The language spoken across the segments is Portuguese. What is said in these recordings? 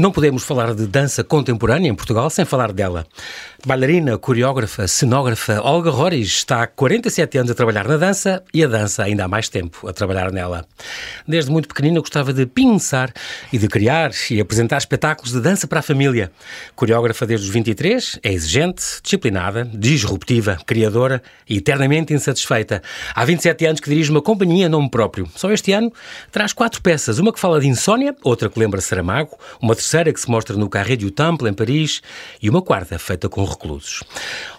Não podemos falar de dança contemporânea em Portugal sem falar dela. Bailarina, coreógrafa, cenógrafa, Olga Roriz está há 47 anos a trabalhar na dança e a dança ainda há mais tempo a trabalhar nela. Desde muito pequenina gostava de pensar e de criar e apresentar espetáculos de dança para a família. Coreógrafa desde os 23, é exigente, disciplinada, disruptiva, criadora e eternamente insatisfeita. Há 27 anos que dirige uma companhia em nome próprio. Só este ano traz quatro peças, uma que fala de insónia, outra que lembra Saramago, uma terceira que se mostra no Carré du Temple, em Paris, e uma quarta feita com reclusos.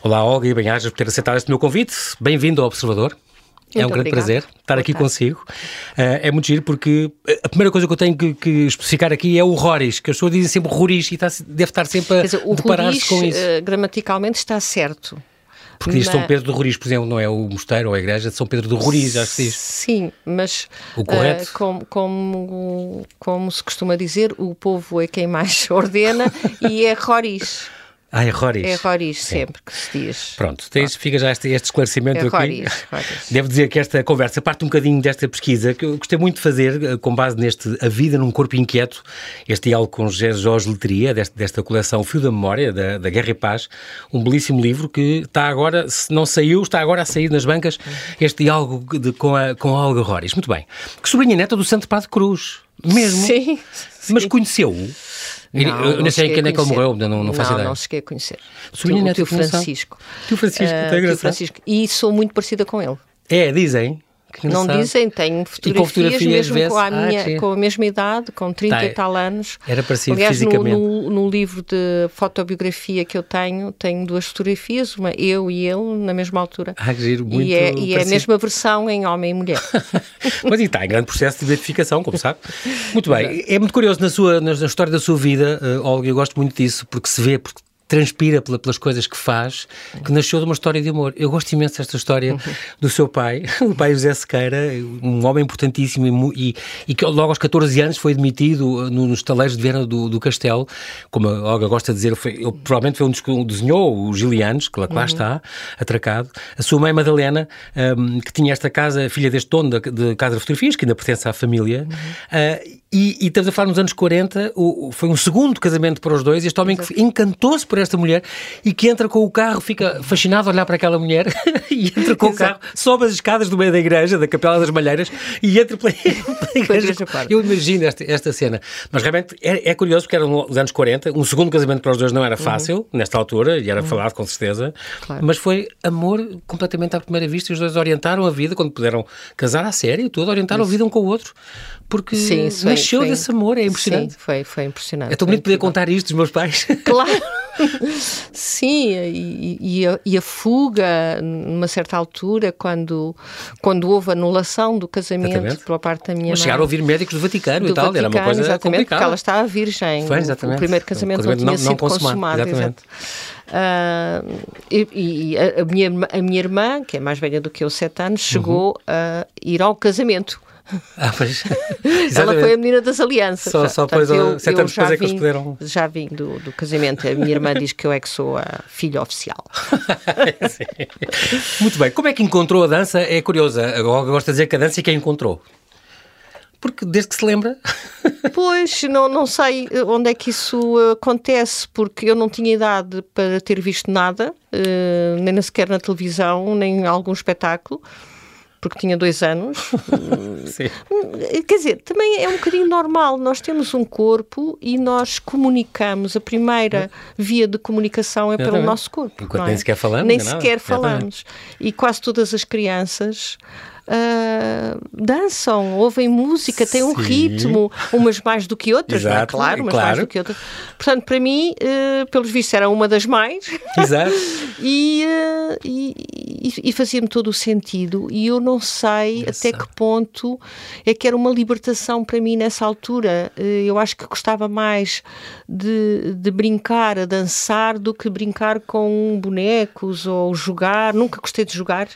Olá, Olga e bem-ajas por ter aceitado este meu convite. Bem-vindo ao Observador. Muito é um grande obrigado. prazer estar Boa aqui tarde. consigo. Uh, é muito giro porque a primeira coisa que eu tenho que, que especificar aqui é o Roris, que as pessoas dizem sempre Roris e está, deve estar sempre a deparar-se com isso. eh, gramaticalmente está certo. Porque diz São mas- Pedro do Roriz, por exemplo, não é o mosteiro ou a igreja de São Pedro do Roriz, acho que se diz. Sim, mas O correto? eh, como, como, como se costuma dizer, o povo é quem mais ordena e é Roriz. Ah, é Roriz. É Roriz Sim. sempre que se diz. Pronto, tens, fica já este, este esclarecimento É aqui. Devo dizer que esta conversa parte um bocadinho desta pesquisa que eu gostei muito de fazer eh, com base neste A Vida num Corpo Inquieto, este diálogo com José Jorge Letria, desta, desta coleção Fio da Memória, da, da Guerra e Paz, um belíssimo livro que está agora, se não saiu, está agora a sair nas bancas, este diálogo de- com, a, com a Olga. Muito bem. Que sobrinha neta do Santo Padre Cruz, mesmo. Sim. Mas conheceu-o? Eu- Não, eu não sei cheguei quando a é que ele morreu, não, não faço não, ideia. Não cheguei a conhecer. Sobrinha o Função. Francisco. Tio Francisco, engraçado. Francisco. E sou muito parecida com ele. É, dizem. Que Não dizem, tenho fotografias, fotografias mesmo com a, Ah, minha, sim. com a mesma idade, com 30 Tá, e tal anos. era parecido Aliás, no, fisicamente. no, no livro de fotobiografia que eu tenho, tenho duas fotografias, uma eu e ele, na mesma altura. Ah, que giro, muito e é, e é a mesma versão em homem e mulher. Mas e está em grande processo de identificação, como sabe. Muito bem. É muito curioso na, sua, na, na história da sua vida, eh, Olga, eu gosto muito disso, porque se vê, porque transpira pela- pelas coisas que faz, que nasceu de uma história de amor. Eu gosto imenso desta história do seu pai, o pai José Sequeira, um homem importantíssimo e, e, que logo aos 14 anos foi demitido no- nos taleiros de Viana do, do Castelo, como a Olga gosta de dizer, foi, ele provavelmente foi um dos que desenhou os Gilianos, que lá, que lá está, atracado. A sua mãe Madalena, ehm, que tinha esta casa, filha deste dono da- de, casa de fotografias, que ainda pertence à família, eh, e, e estamos a falar nos anos 40, o- foi um segundo casamento para os dois, este homem que encantou-se por esta mulher e que entra com o carro, fica fascinado a olhar para aquela mulher e entra com o carro, sobe as escadas do meio da igreja, da Capela das Malheiras, e entra pela, pela igreja. Eu imagino esta, esta cena. Mas realmente é, é curioso porque eram os anos 40, um segundo casamento para os dois não era fácil, nesta altura, e era falado com certeza, Claro. mas foi amor completamente à primeira vista e os dois orientaram a vida quando puderam casar à série e tudo, orientaram a vida um com o outro, porque Sim, foi- nasceu foi- desse amor, é impressionante. Sim, foi, foi impressionante. É tão bonito poder contar isto dos meus pais. Claro. Sim, e, e a, e a fuga, numa certa altura, quando, quando houve anulação do casamento Exatamente. pela parte da minha Mas mãe. chegaram a ouvir médicos do Vaticano do e tal, era uma Vaticano, coisa exatamente, porque complicada. ela estava virgem. Foi, O- exatamente. O primeiro casamento O não casamento tinha não- sido não consumado, consumado. exatamente. Ah, e e a, a minha, irmã- a minha irmã, que é mais velha do que eu, sete anos, chegou Uhum. a ir ao casamento. Ah, pois. Ela foi a menina das alianças. Só- só depois, Portanto, sete anos depois é que eles puderam- Já vim do, do casamento. A minha irmã diz que eu é que sou a filha oficial. Muito bem. Como é que encontrou a dança? É curiosa. A Olga gosta de dizer que a dança é quem encontrou. Porque desde que se lembra. Pois, não, não sei onde é que isso acontece, porque eu não tinha idade para ter visto nada, eh, nem sequer na televisão, nem em algum espetáculo, porque tinha dois anos. Sim. Quer dizer, também é um bocadinho normal. Nós temos um corpo e nós comunicamos. A primeira via de comunicação é pelo nosso corpo. Enquanto não nem é? sequer falamos, Nem nada. sequer Exatamente. falamos. E quase todas as crianças. Ah, dançam, ouvem música, têm um Sim. ritmo, umas mais do que outras, não é? Exato, claro, umas mais claro. do que outras. Portanto, para mim, eh, pelos vistos, era uma das mais Exato. e, eh, e, e- fazia-me todo o sentido. E eu não sei até que ponto é que era uma libertação para mim nessa altura. Eu acho que gostava mais de, de brincar, a dançar, do que brincar com bonecos ou jogar. Nunca gostei de jogar.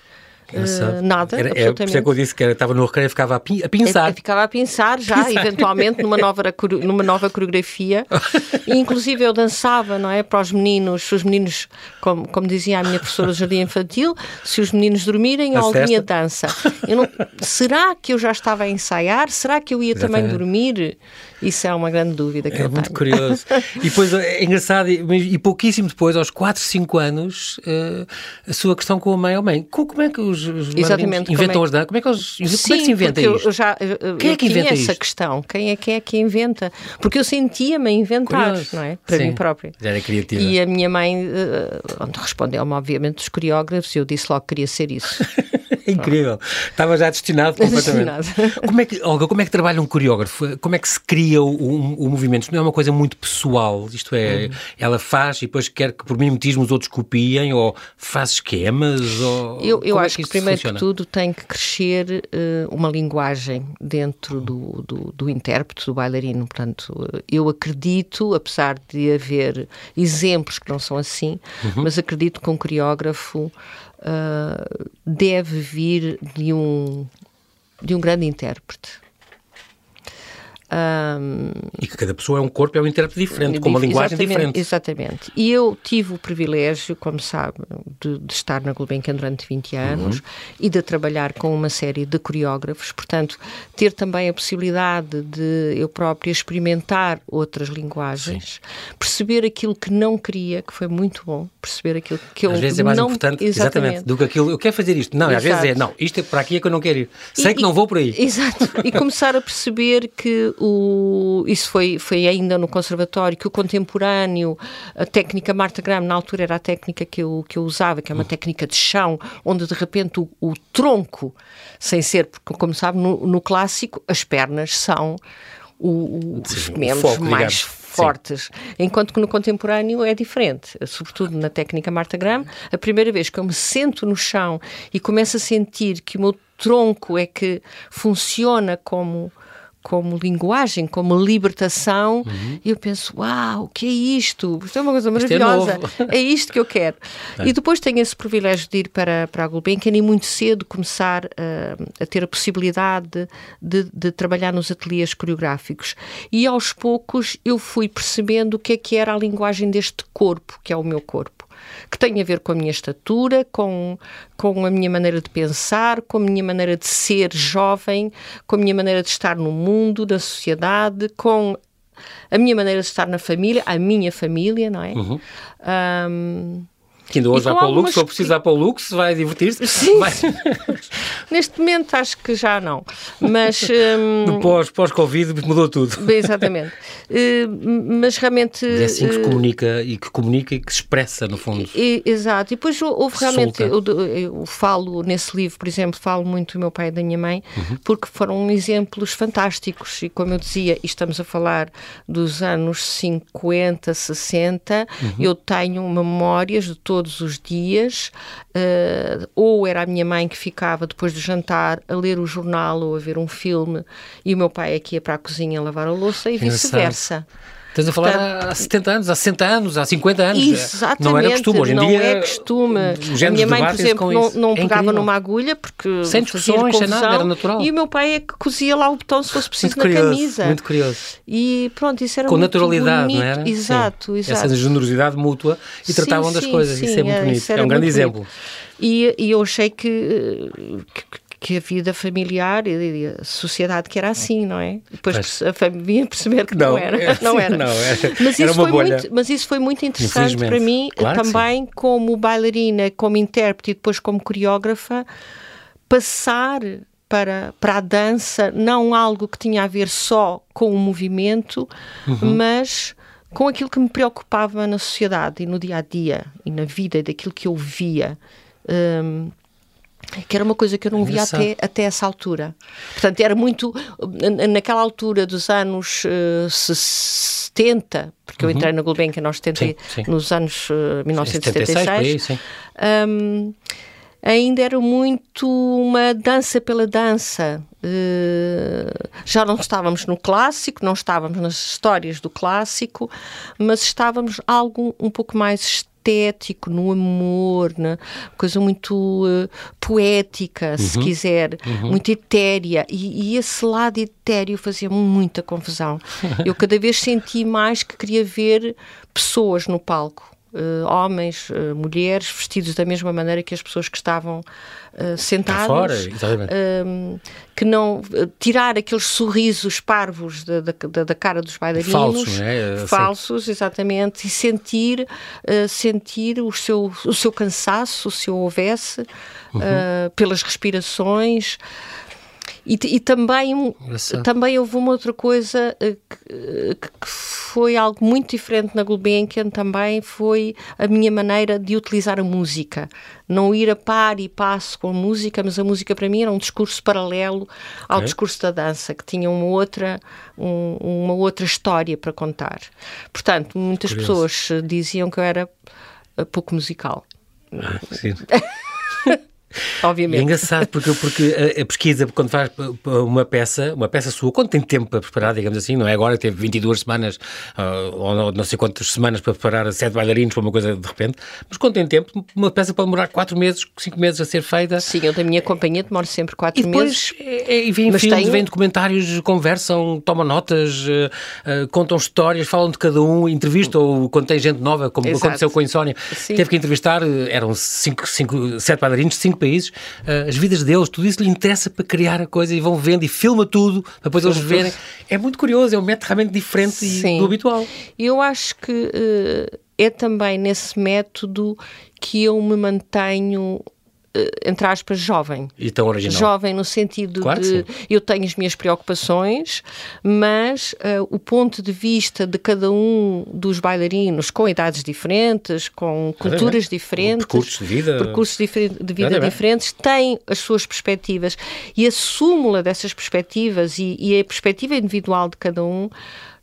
Uh, nada, era, é, por isso é que eu disse que era, estava no recreio, ficava a, pin, a pensar. Eu, eu ficava a pensar já, eventualmente, numa nova, numa nova coreografia. e, inclusive, eu dançava, não é? Para os meninos, os meninos, como, como dizia a minha professora de jardim infantil, se os meninos dormirem, eu alguém dança. Não, será que eu já estava a ensaiar? Será que eu ia Exatamente. também dormir? Isso é uma grande dúvida que é eu muito curioso. e depois é engraçado, e, pouquíssimo depois, aos 4, 5 anos, uh, a sua questão com a mãe ou mãe. Como é que os, os Exatamente, inventam as danças? Como é que, eles, Sim, como é que se inventa isto? Eu já, eu, quem é que inventa essa questão? Quem é, quem é que inventa? Porque eu sentia-me a inventar, curioso. não é? Para Sim, mim própria. Já era criativa. E a minha mãe uh, respondeu-me, obviamente, dos coreógrafos, e eu disse logo que queria ser isso. Incrível. Estava já destinado completamente. Destinado. Como é que, Olga, como é que trabalha um coreógrafo? Como é que se cria o, o, o movimento? Isto não é uma coisa muito pessoal, isto é, uhum. ela faz e depois quer que por mimetismo os outros copiem ou faz esquemas? Ou... Eu, eu é acho que, que primeiro funciona? que tudo tem que crescer uh, uma linguagem dentro do, do, do intérprete, do bailarino. Portanto, eu acredito, apesar de haver exemplos que não são assim, uhum. mas acredito que um coreógrafo deve vir de um, de um grande intérprete. Um, e que cada pessoa é um corpo, é um intérprete diferente, com uma linguagem diferente. Exatamente. E eu tive o privilégio, como sabe, de, de estar na Gulbenkian durante 20 anos uhum. e de trabalhar com uma série de coreógrafos, portanto, ter também a possibilidade de eu própria experimentar outras linguagens, Sim. perceber aquilo que não queria, que foi muito bom, perceber aquilo que eu Às vezes é mais não... importante, exatamente. exatamente, do que aquilo, eu quero fazer isto. Não, Exato. às vezes é, não, isto é para aqui é que eu não quero ir. Sei e, que não vou por aí. Exato. E começar a perceber que o, isso foi, foi ainda no conservatório, que o contemporâneo, a técnica Marta Graham, na altura era a técnica que eu, que eu usava, que é uma hum. técnica de chão, onde de repente o, o tronco, sem ser, porque como sabe, no, no clássico as pernas são o, os Sim, membros mais digamos. fortes, Sim. enquanto que no contemporâneo é diferente, sobretudo na técnica Marta Graham, a primeira vez que eu me sento no chão e começo a sentir que o meu tronco é que funciona como como linguagem, como libertação, uhum. e eu penso, uau, o que é isto? Isto é uma coisa maravilhosa, é, é, isto que eu quero. É. E depois tenho esse privilégio de ir para, para a Gulbenkian e muito cedo começar uh, a ter a possibilidade de, de, de, trabalhar nos ateliês coreográficos. E aos poucos eu fui percebendo o que é que era a linguagem deste corpo, que é o meu corpo que tem a ver com a minha estatura, com, com a minha maneira de pensar, com a minha maneira de ser jovem, com a minha maneira de estar no mundo, na sociedade, com a minha maneira de estar na família, a minha família, não é? Uhum. Um, que ainda hoje vai para o Lux, se for precisar para o Lux, vai divertir-se. Sim. Vai... Neste momento acho que já não. Mas. Um... No pós-Covid pós mudou tudo. Exatamente. Uh, mas realmente. Mas é assim que se eh, comunica e que comunica e que se expressa, no fundo. E, exato. E depois houve realmente. Eu, eu, falo nesse livro, por exemplo, falo muito do meu pai e da minha mãe, uhum. porque foram exemplos fantásticos. E como eu dizia, e estamos a falar dos anos 50, 60, uhum. eu tenho memórias de todos todos os dias, uh, ou era a minha mãe que ficava depois do jantar a ler o jornal ou a ver um filme, e o meu pai é que ia para a cozinha lavar a louça e vice-versa. Estás a falar Portanto, há 70 anos, há 60 anos, há 50 anos. Exatamente. Não era costume. Hoje em não dia. é costume. A minha mãe, por exemplo, não, não é pegava numa agulha porque. Sem discussões, sem nada, era natural. E o meu pai é que cozia lá o botão se fosse preciso muito na curioso, camisa. Muito curioso. E pronto, isso era Com muito naturalidade, bonito. não era? Exato, sim. exato. Essa generosidade mútua e sim, tratavam sim, das coisas. Isso é muito bonito. É um grande exemplo. E, e eu achei que, que que a vida familiar e a sociedade que era assim, não é? Depois mas, a família perceber que não, não era, é, não era. Não, era. Mas, isso foi muito, mas isso foi muito interessante para mim claro também como bailarina, como intérprete e depois como coreógrafa, passar para, para a dança, não algo que tinha a ver só com o movimento, uhum. mas com aquilo que me preocupava na sociedade e no dia a dia e na vida, daquilo que eu via. Um, que era uma coisa que eu não via até, até essa altura. Portanto, era muito. Naquela altura dos anos uh, eh, 70, porque uhum. eu entrei na Gulbenkian nos, 70, sim, sim. nos anos uh, 1976, 76, aí, um, ainda era muito uma dança pela dança. Uh, já não estávamos no clássico, não estávamos nas histórias do clássico, mas estávamos algo um pouco mais patético no amor, na coisa muito uh, poética, se uhum. quiser, uhum. muito etérea. E, e, esse lado etéreo fazia muita confusão. Eu cada vez senti mais que queria ver pessoas no palco uh, homens, uh, mulheres, vestidos da mesma maneira que as pessoas que estavam uh, sentadas. Fora, exatamente. Ehm, que não. tirar aqueles sorrisos parvos da, da, da cara dos bailarinos. Falsos, né? Falsos, exatamente. E sentir, sentir o, seu, o seu cansaço, se houvesse, uhum. pelas respirações. E, e também, também houve uma outra coisa eh, que, que, foi algo muito diferente na Gulbenkian, também foi a minha maneira de utilizar a música. Não ir a par e passo com a música, mas a música para mim era um discurso paralelo ao discurso da dança, que tinha uma outra, um, uma outra história para contar. Portanto, muitas Curioso. pessoas diziam que eu era eh, pouco musical. Ah, sim. obviamente. É engraçado porque, porque a, a, pesquisa, quando faz uma peça, uma peça sua, quando tem tempo para preparar, digamos assim, não é agora, teve 22 semanas uh, ou não sei quantas semanas para preparar sete bailarinos para uma coisa de repente, mas quando tem tempo, uma peça pode demorar 4 meses, 5 meses a ser feita. Sim, eu da minha companhia demoro sempre 4 meses. E é, é, e vêm filmes, tenho... vêm documentários, conversam, tomam notas, uh, contam histórias, falam de cada um, entrevistam ou quando tem gente nova, como Exato. aconteceu com a Insónia, Sim. teve que entrevistar, eram 5, 5, 7 bailarinos de 5 países, uh, as vidas deles, tudo isso lhe interessa para criar a coisa e vão vendo e filma tudo para depois eles verem. É muito curioso, é um método realmente diferente Sim. do habitual. Eu acho que uh, é também nesse método que eu me mantenho eh, entre aspas, jovem. E tão original. Jovem no sentido claro de eu tenho as minhas preocupações, mas uh, o ponto de vista de cada um dos bailarinos com idades diferentes, com culturas diferentes, percursos de vida, percursos de vida diferentes, tem as suas perspectivas e a súmula dessas perspectivas e, e a perspectiva individual de cada um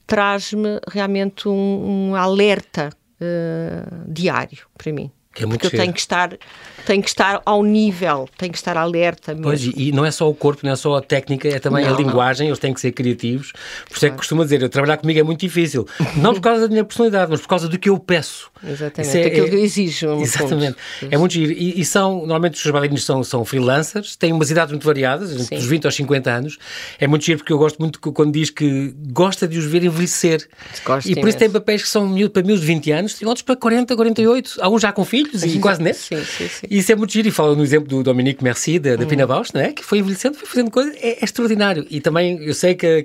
traz-me realmente um, um alerta uh, diário para mim. Que é muito Porque eu tenho que estar tem que estar ao nível, tem que estar alerta mesmo. Pois, e não é só o corpo, não é só a técnica, é também não, a linguagem, não. eles têm que ser criativos. Por isso claro. é que costumo dizer, eu trabalhar comigo é muito difícil. não por causa da minha personalidade, mas por causa do que eu peço. Exatamente, é, aquilo é, que eu exijo. Exatamente. É muito giro. E, e, são, normalmente os bailarinos são, são freelancers, têm umas idades muito variadas, entre os 20 aos 50 anos. É muito giro porque eu gosto muito quando diz que gosta de os ver envelhecer. Gosto e por isso tem papéis que são para mil de 20 anos, e outros para 40, 48, alguns já com filhos e quase netos. Sim, sim, sim. E isso é muito giro. E falo no exemplo do Dominique Merci, da, da hum. Pina Bausch, não é? que foi envelhecendo, foi fazendo coisas, é, é, extraordinário. E também eu sei que,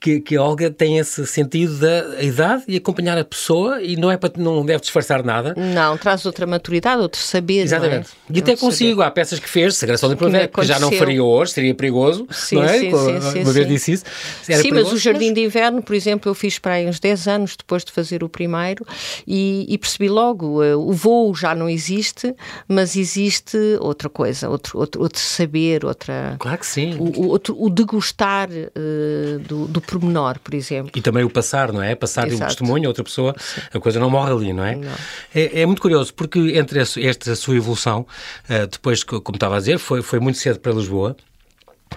que, que, a Olga tem esse sentido da idade e acompanhar a pessoa e não é para não deve disfarçar nada. Não, traz outra maturidade, outro saber. Exatamente. É? E até consigo, saber. há peças que fez, Sagração de Primavera, que, que já não faria hoje, seria perigoso. Sim, não é? sim, sim, sim, Uma vez disse isso. Era sim, perigoso, mas o Jardim mas... de Inverno, por exemplo, eu fiz para aí uns 10 anos depois de fazer o primeiro e, e percebi logo, uh, o voo já não existe, mas existe outra coisa, outro, outro, outro saber, outra. Claro que sim. O, o outro, o degustar uh, do, do pormenor, por exemplo. E também o passar, não é? Passar Exato. de um testemunho a outra pessoa, sim. a coisa não morre ali, não é? Não. É, é, muito curioso, porque entre esta sua evolução, uh, depois, como estava a dizer, foi, foi muito cedo para Lisboa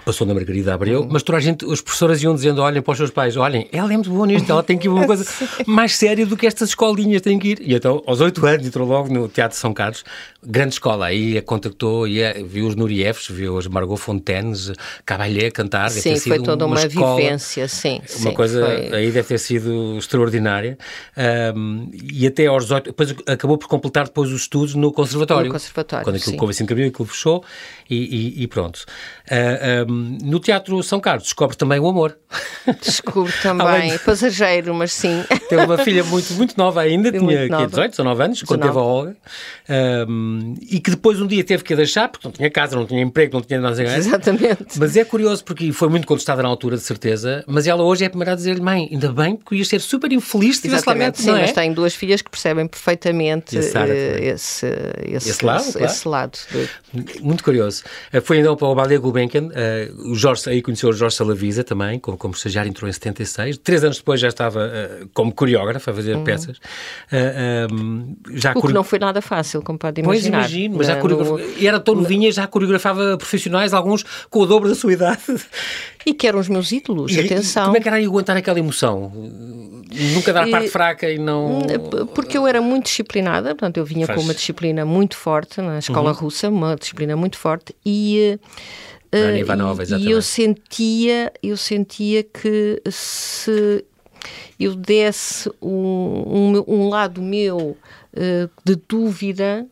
passou na Margarida Abreu, uhum. mas toda a gente, os professores iam dizendo, olhem para os seus pais, olhem, ela é muito boa nisto, ela tem que ir uma coisa mais séria do que estas escolinhas têm que ir. E então, aos oito anos, entrou logo no Teatro São Carlos, grande escola, aí a contactou, e viu os Nuriefs, viu as Margot Fontaines, Cabalhé cantar. Sim, foi toda uma, uma escola, vivência, sim. Uma sim, coisa foi... aí deve ter sido extraordinária. Um, e até aos 18, depois acabou por completar depois os estudos no Conservatório. No Conservatório, Quando aquilo sim. assim que abriu, aquilo fechou, e, e, e pronto. Uh, um, no Teatro São Carlos descobre também o amor. Descobre também, de... passageiro, mas sim. Teve uma filha muito, muito nova ainda, tinha nova. 18, 19 anos, 19. quando teve a Olga, um, e que depois um dia teve que a deixar, porque não tinha casa, não tinha emprego, não tinha nada a Exatamente. Mas é curioso, porque foi muito contestada na altura, de certeza, mas ela hoje é a primeira a dizer-lhe, mãe, ainda bem, porque ia ser super infeliz se tivesse sim, não é? mas tem duas filhas que percebem perfeitamente esse, esse, esse, esse, lado, esse, claro. esse lado. Muito curioso. Eh, foi então para o Ballet Gulbenkian, uh, o Jorge, aí conheceu o Jorge Salavisa também, como, como estagiário, entrou em 76. Três anos depois já estava uh, como coreógrafo a fazer uhum. peças. Uh, um, já o que não foi nada fácil, como pode imaginar. Pois imagino, mas já e era tão novinha, já coreografava profissionais, alguns com o dobro da sua idade. E que eram os meus ídolos, e, atenção. como é que era aguentar aquela emoção? Nunca dar parte fraca e não. Porque eu era muito disciplinada, portanto, eu vinha Faz... com uma disciplina muito forte na escola uhum. russa, uma disciplina muito forte, e. Uh, Ivanova, e eu sentia, eu sentia que se eu desse um, um, um lado meu uh, de dúvida,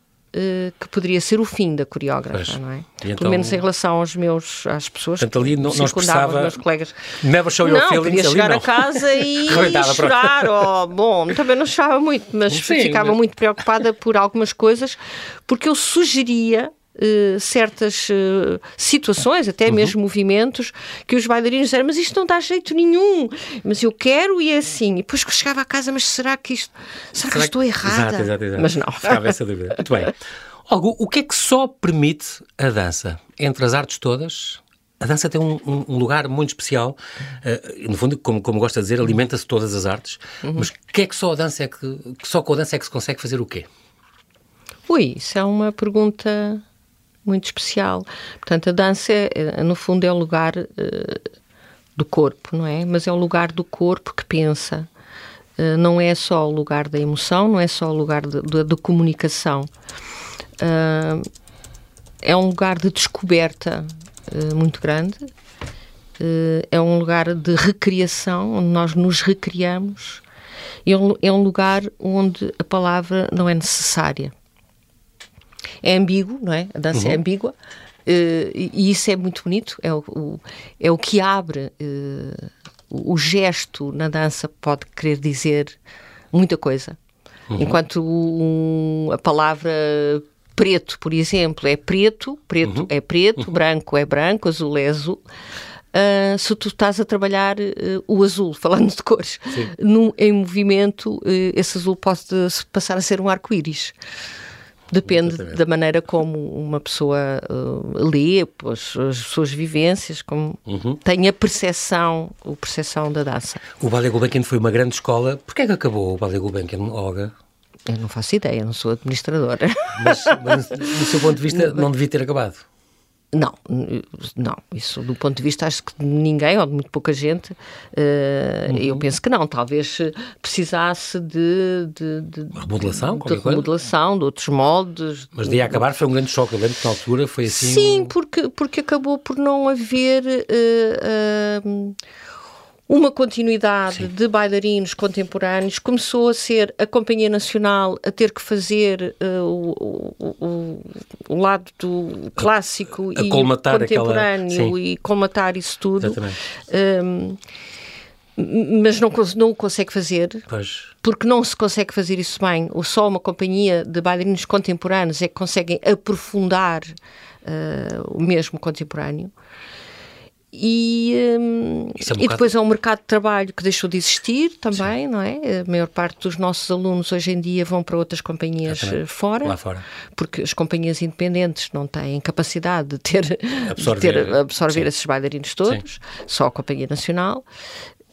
que poderia ser o fim da coreógrafa, pois. não é? Então, Pelo menos em relação aos meus, às pessoas portanto, ali não, não expressava, meus colegas. Never show your não, feelings, podia chegar a casa e chorar, oh, bom, também não chorava muito, mas Sim, ficava mas... muito preocupada por algumas coisas, porque eu sugeria Uh, certas uh, situações, até uhum. mesmo movimentos, que os bailarinos disseram, mas isto não dá jeito nenhum, mas eu quero e é assim. E depois que chegava a casa, mas será que isto, será, será que, que estou errada? Exato, exato, exato. Mas não. Ficava essa dúvida. Muito bem. Algo, o que é que só permite a dança? Entre as artes todas, a dança tem um, um, um lugar muito especial. Uh, no fundo, como, como gosta de dizer, alimenta-se todas as artes. Uhum. Mas o que é que só a dança é que, que só com a dança é que se consegue fazer o quê? Ui, isso é uma pergunta muito especial. Portanto, a dança, é, no fundo, é o lugar uh, do corpo, não é? Mas é o lugar do corpo que pensa. Uh, não é só o lugar da emoção, não é só o lugar da comunicação. Uh, é um lugar de descoberta muito grande. é um lugar de recriação, onde nós nos recriamos. É é um lugar onde a palavra não é necessária é ambíguo, não é? A dança é uhum. é ambígua. Uh, e isso é muito bonito, é o, o é o que abre. Uh, o gesto na dança pode querer dizer muita coisa. Uhum. Enquanto um, a palavra preto, por exemplo, é preto, preto uhum. é preto, uhum. branco é branco, azul é azul. Uh, se tu estás a trabalhar uh, o azul, falando de cores, no, em movimento, uh, esse azul pode passar a ser um arco-íris. Depende Exatamente. da maneira como uma pessoa uh, lê, as, as, suas vivências, como uhum. tem a percepção, a percepção da dança. O Ballet Gulbenkian foi uma grande escola. Porquê é que acabou o Ballet Gulbenkian, Olga? Eu não faço ideia, não sou administradora. Mas, mas do seu ponto de vista, não devia ter acabado? Não, não, isso do ponto de vista acho que de ninguém, ou de muito pouca gente, uh, uhum. eu penso que não, talvez precisasse de... de, de remodelação? De, de remodelação, de outros moldes. Mas de acabar foi um grande choque, eu lembro que na altura foi assim... Sim, porque, porque acabou por não haver... Uh, uh, uma continuidade Sim. de bailarinos contemporâneos, começou a ser a Companhia Nacional a ter que fazer uh, o, o, o, lado do clássico a, a e contemporâneo aquela... e colmatar isso tudo. Um, mas não, não o consegue fazer pois. porque não se consegue fazer isso bem. Ou só uma companhia de bailarinos contemporâneos é que conseguem aprofundar uh, o mesmo contemporâneo. E, um, é um e depois é um mercado de trabalho que deixou de existir também, Sim. não é? A maior parte dos nossos alunos hoje em dia vão para outras companhias eh, fora, fora, porque as companhias independentes não têm capacidade de ter absorver, de ter, absorver esses bailarinos todos, Sim. só a Companhia Nacional.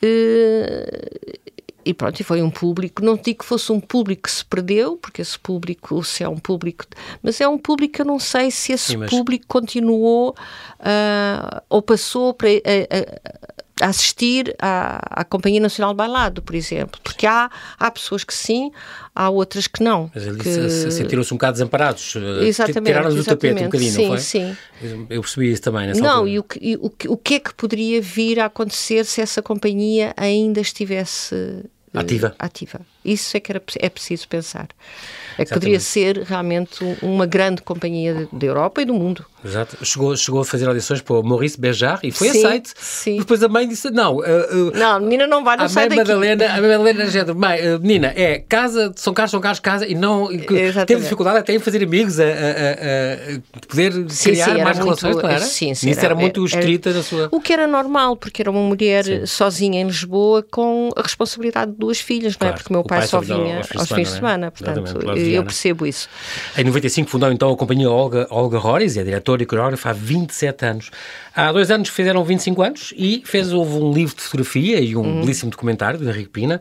Uh, e pronto, e foi um público, não digo que fosse um público que se perdeu, porque esse público, se é um público, mas é um público que eu não sei se esse Sim, mas... público continuou uh, ou passou para. Uh, a assistir à, à, Companhia Nacional de Bailado, por exemplo. Porque há, há pessoas que sim, há outras que não. Mas ali que... sentiram-se um bocado desamparados. Exatamente. Tiraram-nos do tapete um bocadinho, sim, não foi? Sim, Eu percebi isso também nessa Não, altura. e, o que, e o, o que é que poderia vir a acontecer se essa companhia ainda estivesse Ativa. ativa. Isso é que era, é preciso pensar. É que poderia ser realmente uma grande companhia da Europa e do mundo. Exato. Chegou, chegou a fazer audições para o Maurice Bejar e foi sim, aceito. Sim. Depois a mãe disse: Não, uh, uh, não, a menina não vai, não a sai mãe daqui. Madalena, a mãe Madalena gente, mãe, uh, menina, é casa, São Carlos, São Carlos, casa e não. Teve dificuldade até em fazer amigos, a, a, a poder sim, criar mais muito, relações, não era? Sim, sim. Isso era, era muito estrita na sua. O que era normal, porque era uma mulher sozinha em Lisboa com a responsabilidade de duas filhas, claro. não é? Porque o meu pai, pai só vinha aos fins de semana, semana é? portanto, eu percebo isso. Em 95 fundou então a companhia Olga, Olga Roriz, é diretora e coreógrafa há 27 anos. Há dois anos fizeram 25 anos e fez houve um livro de fotografia e um uhum. belíssimo documentário de Henrique Pina,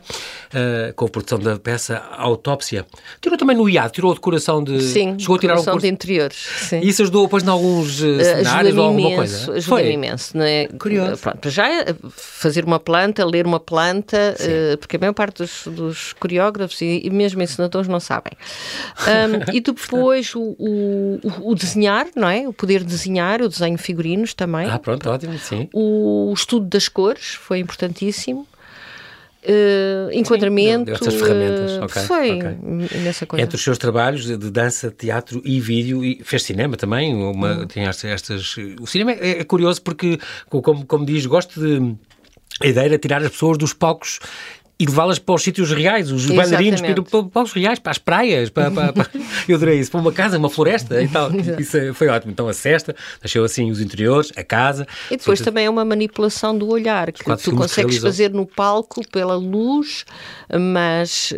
uh, com a produção da peça Autópsia. Tirou também no IAD, tirou a decoração de... Sim, chegou a tirar decoração um curso... de interiores. Sim. E isso ajudou depois em alguns uh, cenários ou alguma imenso, coisa? Ajuda-me imenso. Não é? Curioso. Pronto, já fazer uma planta, ler uma planta, uh, porque a maior parte dos, dos coreógrafos e, e, mesmo ensinadores não sabem. Um, e depois o, o, o, desenhar, não é? O poder desenhar, o desenho figurinos também. Ah, pronto, ótimo, sim. O estudo das cores foi importantíssimo. Uh, enquadramento. Sim, ferramentas, uh, okay, foi okay. nessa coisa. Entre os seus trabalhos de dança, teatro e vídeo, e fez cinema também. Uma, hum. Tem estas, o cinema é, é curioso porque, como, como diz, gosto de. A ideia era tirar as pessoas dos palcos e levá-las para os sítios reais, os Exatamente. bailarinos para, para, os reais, para as praias, para, para, para, eu adorei isso, para uma casa, uma floresta e tal. Isso foi ótimo. Então a cesta, nasceu assim os interiores, a casa. E depois também é uma manipulação do olhar, que tu consegues fazer no palco pela luz, mas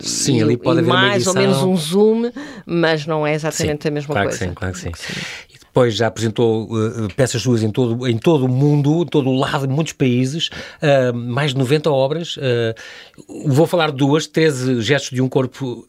sim, ali pode haver mais ou menos um zoom, mas não é exatamente sim, a mesma claro coisa. Que sim, claro que sim. Depois já apresentou uh, peças suas em todo, em todo o mundo, em todo o lado, em muitos países, uh, mais de 90 obras. Uh, vou falar de duas, 13 gestos de um corpo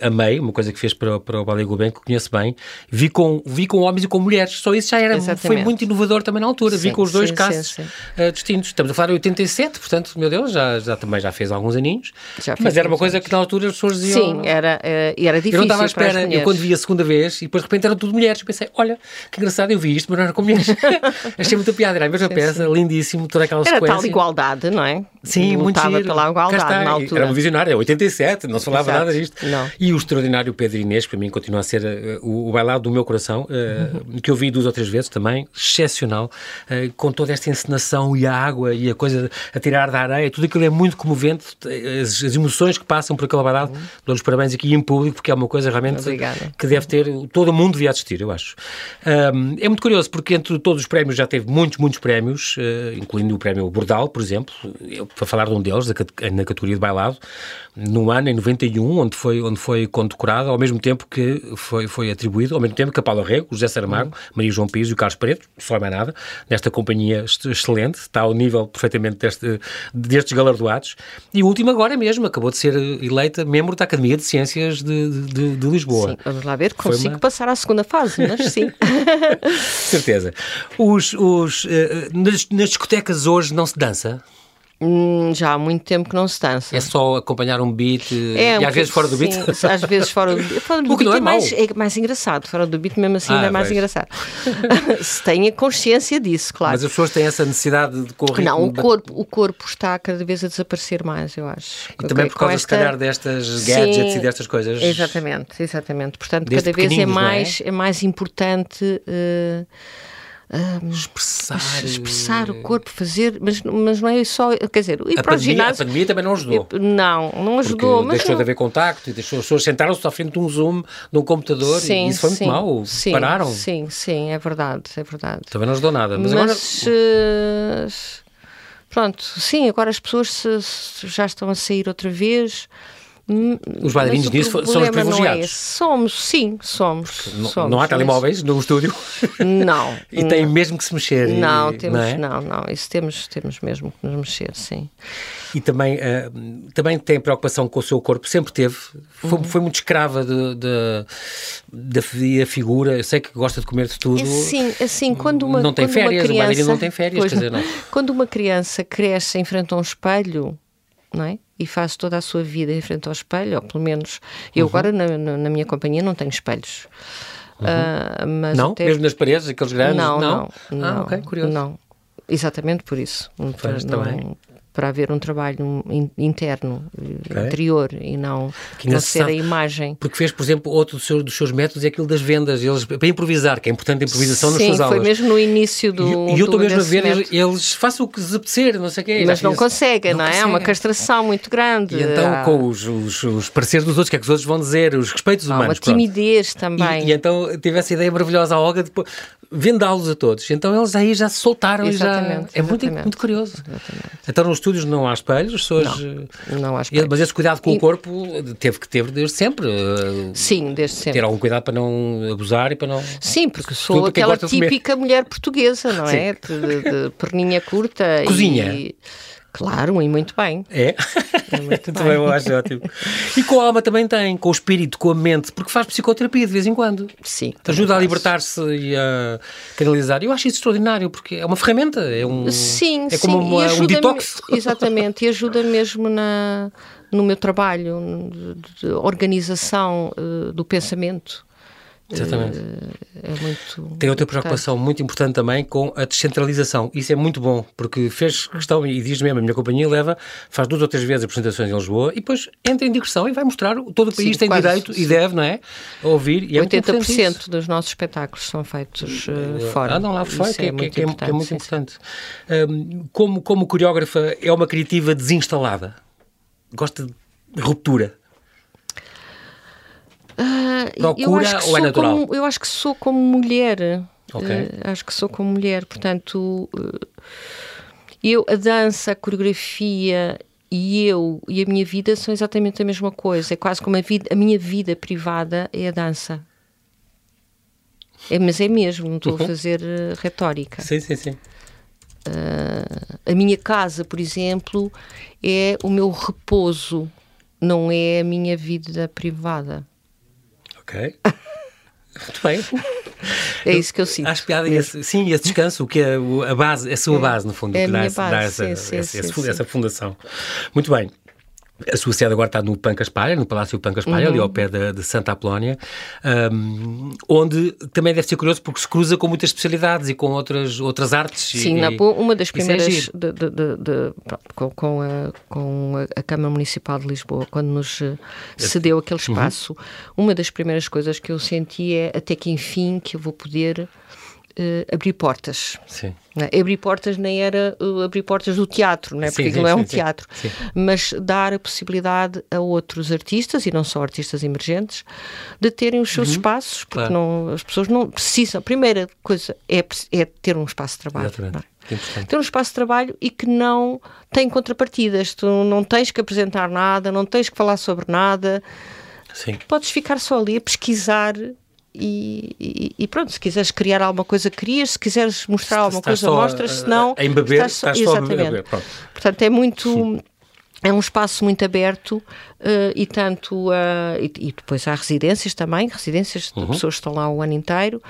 amei, uma coisa que fez para, para o Ballet Gulbenkian, que conheço bem. Vi com, vi com homens e com mulheres, só isso já era, Exatamente. foi muito inovador também na altura. Sim, vi com os dois sim, casos sim, distintos. Estamos a falar de 87, portanto, meu Deus, já, já também já fez alguns aninhos. Mas era uma coisa anos. que na altura as pessoas diziam... Sim, era, era difícil Eu não estava à espera, eu quando vi a segunda vez, e depois de repente eram tudo mulheres, pensei, olha, que engraçado, eu vi isto, mas não era com mulheres. Achei muita piada, era a mesma sim, peça, sim. lindíssimo, toda aquela era sequência. Era tal igualdade, não é? Sim, muito giro. pela igualdade na altura. Era um visionário, é 87, não se falava Exato. nada disto. Não. E o extraordinário Pedro Inês, para mim, continua a ser uh, o, o bailado do meu coração, uh, uhum. que eu vi duas ou três vezes também, excepcional, uh, com toda esta encenação e a água e a coisa a tirar da areia, tudo aquilo é muito comovente, as, as emoções que passam por aquele bailado, uhum. dou os parabéns aqui em público, porque é uma coisa realmente Obrigada. que deve ter, todo mundo devia assistir, eu acho. Um, é muito curioso, porque entre todos os prémios já teve muitos, muitos prémios, incluindo o prémio Bordal, por exemplo, eu, para falar de um deles, na categoria de bailado, no ano, em 91, onde foi, onde foi condecorado, ao mesmo tempo que foi, foi atribuído, ao mesmo tempo que a Paula Rego, José Saramago, uhum. Maria João Pires e o Carlos Preto, só mais nada, nesta companhia excelente, está ao nível perfeitamente deste, destes galardoados. E o último agora mesmo, acabou de ser eleita membro da Academia de Ciências de, de, de Lisboa. Sim, vamos lá ver, consigo uma... passar à segunda fase, mas sim. Certeza. Os, os, uh, nas, nas discotecas hoje não se dança? Hum, já há muito tempo que não se dança. É só acompanhar um beat é, e às vezes fora do beat? Sim, às vezes fora do beat. Fora do beat é, é mais, é mais engraçado. Fora do beat, mesmo assim, ah, é mais vejo. engraçado. se tenha consciência disso, claro. Mas as pessoas têm essa necessidade de correr. Não, o corpo, o corpo está cada vez a desaparecer mais, eu acho. E também por causa, esta... se calhar, destas gadgets sim, e destas coisas. Exatamente, exatamente. Portanto, cada vez é mais, é? é? mais importante. Uh, um, expressar, expressar o corpo, fazer, mas, mas não é só, quer dizer, ir a para pandemia, ginásio. A pandemia também não ajudou. Não, não ajudou. Mas deixou não... de haver contacto e deixou, as pessoas sentaram-se à frente de um Zoom, de um computador sim, e isso foi muito sim, mau. Sim, Pararam. Sim, sim, é verdade, é verdade. Também não ajudou nada. Mas, mas agora... uh, pronto, sim, agora as pessoas se, se já estão a sair outra vez. Os bailarinos disso são os é privilegiados. É somos, sim, somos. Não, somos, não há telemóveis no estúdio? Não. e tem mesmo que se mexer? Não, e, temos, não, é? não, não, isso temos, temos mesmo que nos mexer, sim. E também, uh, também tem preocupação com o seu corpo, sempre teve. Foi, uhum. foi muito escrava da figura. Eu sei que gosta de comer de tudo. Sim, assim, quando uma Não tem quando férias, uma criança, não tem férias, quer dizer, não. Quando uma criança cresce em frente a um espelho, não é? E faz toda a sua vida em frente ao espelho, ou pelo menos eu uhum. agora na, na, minha companhia não tenho espelhos. Uhum. Uh, mas não? Até... Mesmo nas paredes, aqueles grandes? Não, não. não ah, ok, curioso. Não, exatamente por isso. Pois, não, para haver um trabalho interno, okay. interior e não, não ser a imagem. Porque fez, por exemplo, outro dos seus, dos seus métodos é aquilo das vendas, eles, para improvisar, que é importante a improvisação Sim, nas suas aulas. Sim, foi mesmo no início do. E, e eu estou mesmo a ver, eles, eles façam o que lhes apetecer, não sei o quê. Mas não conseguem, não, não é? É uma castração muito grande. E então, ah. com os, os, os, pareceres dos outros, o que é que os outros vão dizer, os respeitos ah, humanos. Uma timidez pronto. também. E, e, então tive essa ideia maravilhosa, a Olga, depois vendá-los a todos. Então eles aí já se soltaram Exatamente, já. É muito, muito curioso. Exatamente. Então nos estúdios não há espelhos, as pessoas. Não, não há espelhos. Mas esse cuidado com E- o corpo teve que ter desde sempre. eh, Sim, desde sempre. Ter algum cuidado para não abusar e para não. Sim, porque sou aquela típica mulher portuguesa, não é? De, de- de perninha curta. Cozinha? E, claro, e muito bem. É? muito Também eu acho ótimo. E com a alma também tem, com o espírito, com a mente, porque faz psicoterapia de vez em quando. Sim. Te ajuda a libertar-se e a canalizar. Eu acho isso exordinário, porque é uma ferramenta, é um, Sim, é sim. como e uma- um detox. Exatamente, e ajuda mesmo na, no meu trabalho de, de organização eh, do pensamento. Exatamente. É muito. Tem outra preocupação muito importante também com a descentralização. Isso é muito bom, porque fez questão, e diz mesmo, a minha companhia leva, faz duas ou três vezes apresentações em Lisboa e depois entra em digressão e vai mostrar, todo o país Sim, tem quase, direito e deve, não é? A ouvir. E é muito importante isso. 80% dos nossos espetáculos são feitos eh, fora. Ah, não, lá fora, que, é que- muito que é, importante. é muito sim, importante. Hum, como, como coreógrafa, é uma criativa desinstalada? Gosta de ruptura? Ah, eu Procura acho que ou é sou natural? como- eu acho que sou como mulher. Ok. Eh, acho que sou como mulher, portanto, eh, eu, a dança, a coreografia e eu e a minha vida são exatamente a mesma coisa. É quase como a, vida, a minha vida privada é a dança. É, mas é mesmo, não estou Uhum. a fazer eh, retórica. Sim, sim, sim. A minha casa, por exemplo, é o meu repouso, não é a minha vida privada. Ok. Muito bem. É isso que eu sinto. Acho piada esse, sim, esse descanso, o que é a base, a sua base, no fundo, é que dá, essa, base, dá essa, sim, sim, essa, sim, essa fun- sim. essa fundação. Muito bem. A sua sede agora está no Pancas Palha, no Palácio Pancas Palha, ali ao Uhum. pé de, de Santa Apolónia, hum, onde também deve ser curioso porque se cruza com muitas especialidades e com outras, outras artes. e- Sim, na, e- uma das é primeiras de- de- de- pronto, com, com a, com a- Câmara Municipal de Lisboa, quando nos eh, cedeu aquele Uhum. espaço, uma das primeiras coisas que eu senti é até que enfim que eu vou poder eh, abrir portas. Sim. é? Abrir portas nem era uh, abrir portas do teatro, não é? Porque sim, aquilo é sim, um sim. teatro, mas dar a possibilidade a outros artistas, e não só artistas emergentes, de terem os seus espaços, porque Uhum. Claro. não, as pessoas não precisam. A primeira coisa é, é ter um espaço de trabalho. É? Ter um espaço de trabalho e que não tem contrapartidas. Tu não tens que apresentar nada, não tens que falar sobre nada. Sim. Podes ficar só ali a pesquisar e, e- e pronto, se quiseres criar alguma coisa, crias. Se quiseres mostrar Se alguma coisa, mostras. Se não, a embeber, estás só, estás só a exatamente. beber, pronto. Portanto, é muito... É um espaço muito aberto eh, e tanto eh, e, e depois há residências também, residências Uhum. de pessoas que estão lá o ano inteiro,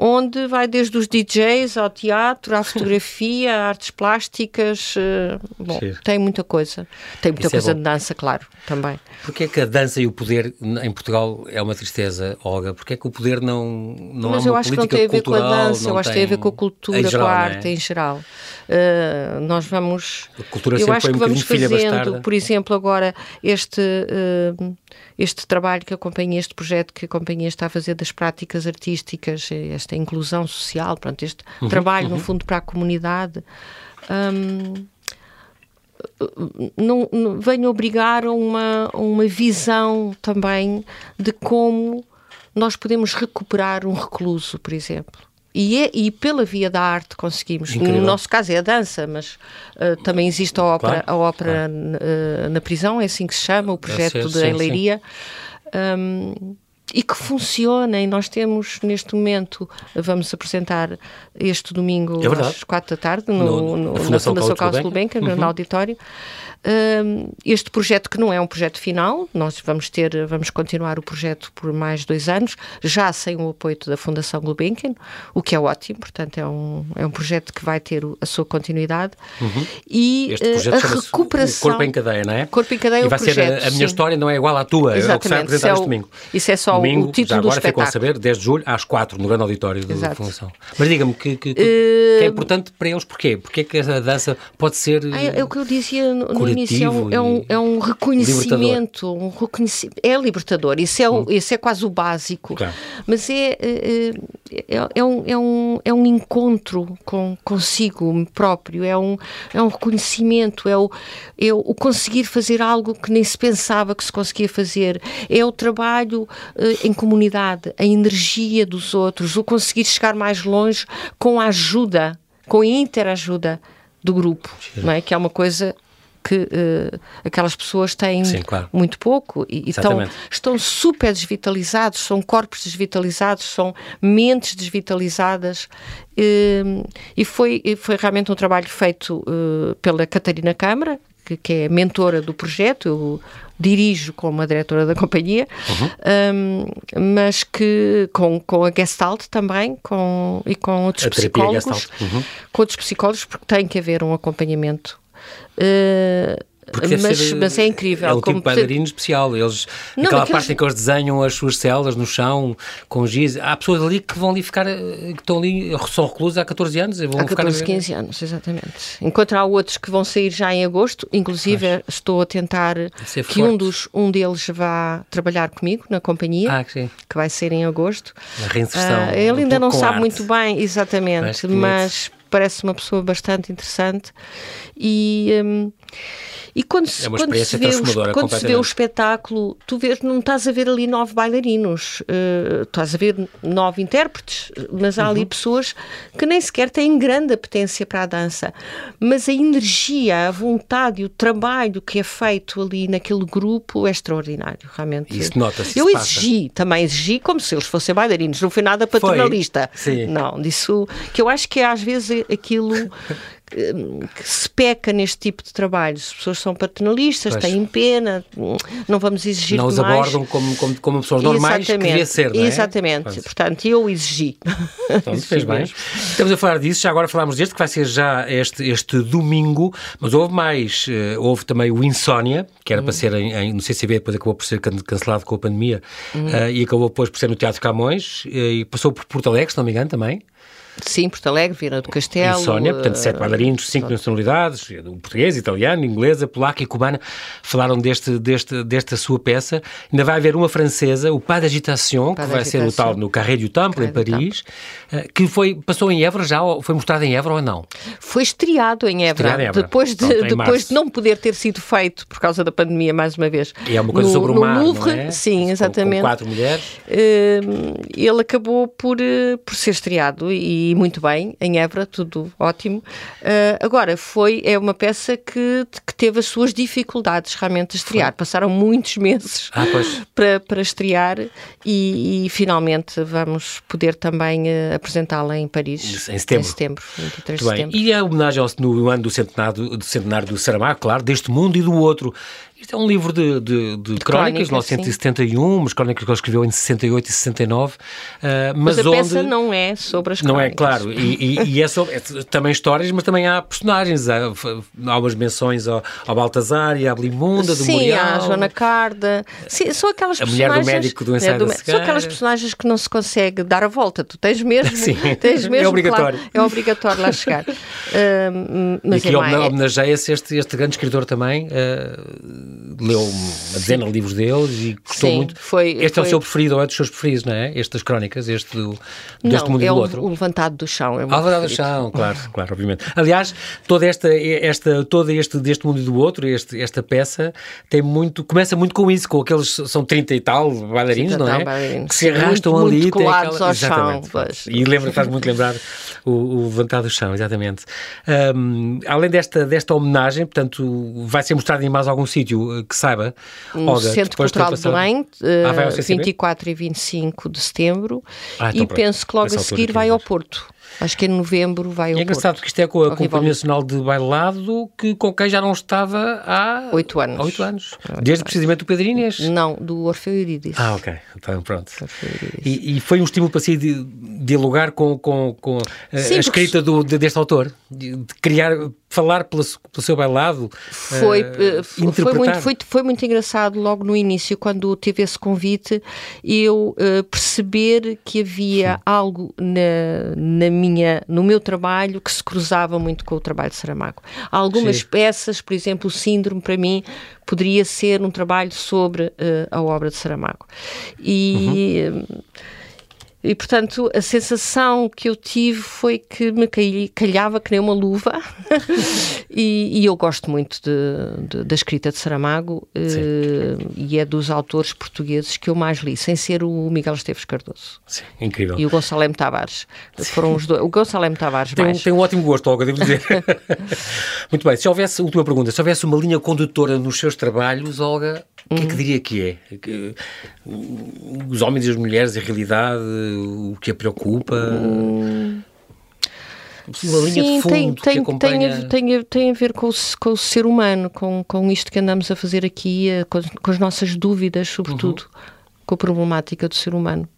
onde vai desde os DJs ao teatro, à fotografia, a artes plásticas, eh, bom, Giro. tem muita coisa. Tem muita Isso é coisa bom. de dança, claro, também. Porquê é que a dança e o poder em Portugal é uma tristeza, Olga? Porquê é que o poder não, não Mas é eu uma acho que não política tem a ver com a dança, eu acho que tem a ver com a cultura, geral, com a não arte é? em geral. Uh, nós vamos. A cultura eu sempre acho que vamos fazendo, por exemplo, agora este, uh, este trabalho que a companhia, este projeto que a companhia está a fazer das práticas artísticas, esta inclusão social, pronto, este Uhum, trabalho, no fundo, para a comunidade. um, não, não vem obrigar a uma, uma visão também de como nós podemos recuperar um recluso, por exemplo. E, é, e pela via da arte conseguimos. Incrível. No nosso caso é a dança, mas uh, também existe a ópera, Claro, a ópera uh, na prisão, é assim que se chama, o projeto de sim. Leiria. Um, e que funciona, e nós temos neste momento, vamos apresentar este domingo É às quatro da tarde no, No- no- na na Fundação Carlos Gulbenkian, no auditório. Um, este projeto que não é um projeto final, nós vamos ter, vamos continuar o projeto por mais dois anos, já sem o apoio da Fundação Gulbenkian, o que é ótimo, portanto é um, é um projeto que vai ter o- a sua continuidade e Este eh, projeto a recuperação... o Corpo em Cadeia, não é? Corpo em Cadeia é e o vai ser projeto, a, a minha história não é igual à tua, é o que vai Exatamente, apresentar é este o- domingo. isso é só o domingo, título já do agora ficam a saber, 10 de julho, às 4, no grande auditório da Exato. Fundação. Mas diga-me, que, que, que- que é importante para eles, porquê? Porquê que a dança pode ser... Ah, é, é o que eu dizia no, no início, é um, é um, é um reconhecimento, um reconhecimento, é libertador, isso é, o, isso é quase o básico, Claro. mas é, eh, eh, é, é, um, é, um, é um encontro com consigo próprio, é um, é um reconhecimento, é o, é o conseguir fazer algo que nem se pensava que se conseguia fazer, é o trabalho uh, em comunidade, a energia dos outros, o conseguir chegar mais longe com a ajuda, com a interajuda do grupo, não é? que é uma coisa que uh, aquelas pessoas têm Sim, claro. muito pouco e, estão, estão super desvitalizados, são corpos desvitalizados, são mentes desvitalizadas. Uh, e foi, foi realmente um trabalho feito uh, pela Catarina Câmara, que, que, é mentora do projeto. Eu dirijo como a diretora da companhia, uhum. um, mas que com, com a Gestalt também com, e com outros a psicólogos, uhum. com outros psicólogos, porque tem que haver um acompanhamento mas, ser, mas, é incrível. É um tipo de bailarino especial. Eles, não, aquela parte em que eles desenham as suas celas no chão, com giz. Há pessoas ali que vão ali ficar, que estão ali, são reclusos há 14 anos. Vão há 14, 15 anos, exatamente. Enquanto há outros que vão sair já em agosto, inclusive Mas, estou a tentar que um, dos, um deles vá trabalhar comigo na companhia, ah, que, que, vai ser em agosto. A reinserção. Uh, ele ainda não sabe arte. muito bem, exatamente, mas parece uma pessoa bastante interessante e. Um, e quando se, é quando se, vê, o, quando se vê o espetáculo, tu vês, não estás a ver ali nove bailarinos, uh, estás a ver nove intérpretes, mas há uhum. ali pessoas que nem sequer têm grande apetência para a dança. Mas a energia, a vontade, o trabalho que é feito ali naquele grupo é extraordinário, realmente. Isso nota-se. Eu exigi, também exigi como se eles fossem bailarinos, não foi nada paternalista. Foi. Sim. Não, disso que eu acho que é às vezes aquilo que se peca neste tipo de trabalhos. As pessoas são paternalistas, pois. têm pena, não vamos exigir Não os abordam como, como, como pessoas normais Exatamente. que devia ser, não é? Exatamente. Pois. Portanto, eu exigi. Então, fez bem. Estamos a falar disso, já agora falámos deste, que vai ser já este, este domingo, mas houve mais, uh, houve também o Insónia, que era hum. para ser em, em, no CCB, depois acabou por ser cancelado com a pandemia, hum. uh, e acabou depois por ser no Teatro Camões, uh, e passou por Porto Alegre, se não me engano, também. Sim, Porto Alegre, Viana do Castelo. Sónia, portanto, sete eh, bailarinos, cinco nacionalidades, português, italiano, inglesa, polaca e cubana, falaram deste, deste, desta sua peça. Ainda vai haver uma francesa, o Pas d'Agitation, que vai ser o tal no Carré du Temple, em Paris, eh, que foi, passou em Évora já, foi mostrado em Évora ou não? Foi estreado em Évora, estreado em Évora. depois, de, Pronto, depois de não poder ter sido feito por causa da pandemia, mais uma vez. E é uma coisa no, sobre o mar, Louvre, é? Sim, exatamente. Com, com quatro mulheres. Uh, ele acabou por, por ser estreado e muito bem, em Évora, tudo ótimo. Uh, agora, foi, é uma peça que, que teve as suas dificuldades realmente de estrear. Foi. Passaram muitos meses ah, para, para estrear e, e, finalmente vamos poder também uh, apresentá-la em Paris. Em setembro. Em setembro, 23 de setembro. E a homenagem ao, no ano do centenário, do centenário do Saramago, claro, deste mundo e do outro. Isto é um livro de, de, de, de crónicas, 1971, umas crónicas que ele escreveu em 68 e 69. Uh, mas, mas a onde... peça não é sobre as crónicas. Não é, claro. E, e, e é, sobre, é também histórias, mas também há personagens. Há, há umas menções ao, ao Baltazar e à Blimunda, do Sim, Muriel. Sim, à Joana Carda. Sim, são aquelas a personagens... Mulher do médico do ensaio é, do, São aquelas personagens que não se consegue dar a volta. Tu tens mesmo... Sim, tens mesmo, é obrigatório. Claro, é obrigatório lá chegar. Uh, mas e aqui é homenageia-se este, este grande escritor também. Uh, leu uma dezena de livros deles e gostou Sim, muito. Foi, este foi... é o seu preferido ou é dos seus preferidos, não é? Estas crónicas, este do, deste mundo é e do o, outro. o levantado do chão. É o ah, levantado do chão, claro, claro, obviamente. Aliás, toda esta, esta, todo este deste mundo e do outro, este, esta peça, tem muito, começa muito com isso, com aqueles, são 30 e tal bailarinos, não é? Bailarinos. Que se arrastam muito, ali. Muito colados aquela... ao exatamente, chão. E lembra, faz muito lembrar o, o levantado do chão, exatamente. Um, além desta, desta homenagem, portanto, vai ser mostrado em mais algum sítio que saiba, Olga, Centro Cultural de Belém, uh, ah, 24 e 25 de setembro, ah, então e pronto. penso que logo a seguir vai ao Porto. Acho que em novembro vai ao É engraçado Porto. que isto é com a Companhia Nacional de Bailado, que, com quem já não estava há... Oito anos. Oito anos. Desde precisamente o Pedro Inês? Não, do Orfeu Eurídice. Ah, ok. Então, pronto. E, e, foi um estímulo para si de dialogar com, com, com Sim, a escrita do, de, deste autor? De, de criar falar pelo, pelo seu bailado? Foi, uh, foi, muito, foi, foi, muito engraçado logo no início, quando tive esse convite, eu uh, perceber que havia Sim. algo na, na minha, no meu trabalho que se cruzava muito com o trabalho de Saramago. Algumas Sim. peças, por exemplo, o Síndrome, para mim, poderia ser um trabalho sobre uh, a obra de Saramago. E. Uhum E, portanto, a sensação que eu tive foi que me calhava que nem uma luva. e, e, eu gosto muito de, de, da escrita de Saramago uh, e é dos autores portugueses que eu mais li, sem ser o Miguel Esteves Cardoso. Sim, incrível. E o Gonçalo M. Tavares. Foram os dois. O Gonçalo M. Tavares tem, mais. Tem um ótimo gosto, Olga, devo dizer. muito bem. Se houvesse, última pergunta, se houvesse uma linha condutora nos seus trabalhos, Olga, o que é que diria que é? Que, os homens e as mulheres, a realidade, o que a preocupa? Hum. Uma linha Sim, de fundo tem, tem, que acompanha... tem, tem, tem a ver com o, com o ser humano, com, com isto que andamos a fazer aqui, eh, com, com as nossas dúvidas, sobretudo, uhum. com a problemática do ser humano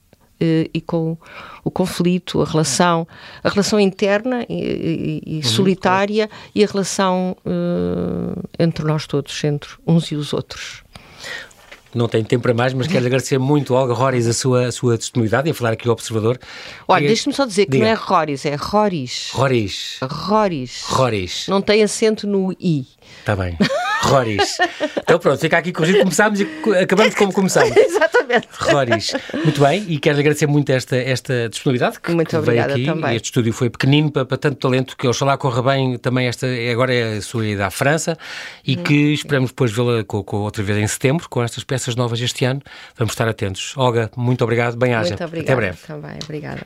eh, e com o conflito, a relação, a relação interna e, e, e uhum, solitária claro. e a relação uh, entre nós todos, entre uns e os outros não tenho tempo para mais, mas quero agradecer muito, Olga Roris, a sua, a sua disponibilidade em falar aqui ao Observador. Olha, deixe-me só dizer que Diga. não é Roris, é Roris. Roris. Roris. Roris. Não tem acento no I. Está bem. Roris. Então pronto, fica aqui corrigido. Começámos e acabamos como começámos. Exatamente. Roris. Muito bem, e quero agradecer muito esta, esta disponibilidade que, muito que veio aqui. Também. Este estúdio foi pequenino para, para tanto talento que oxalá corra bem também esta, agora é a sua ida à França e hum. que esperamos depois vê-la com, com, outra vez em setembro, com estas peças novas este ano. Vamos estar atentos. Olga, muito obrigado, bem-aja. Até breve. Também, obrigada.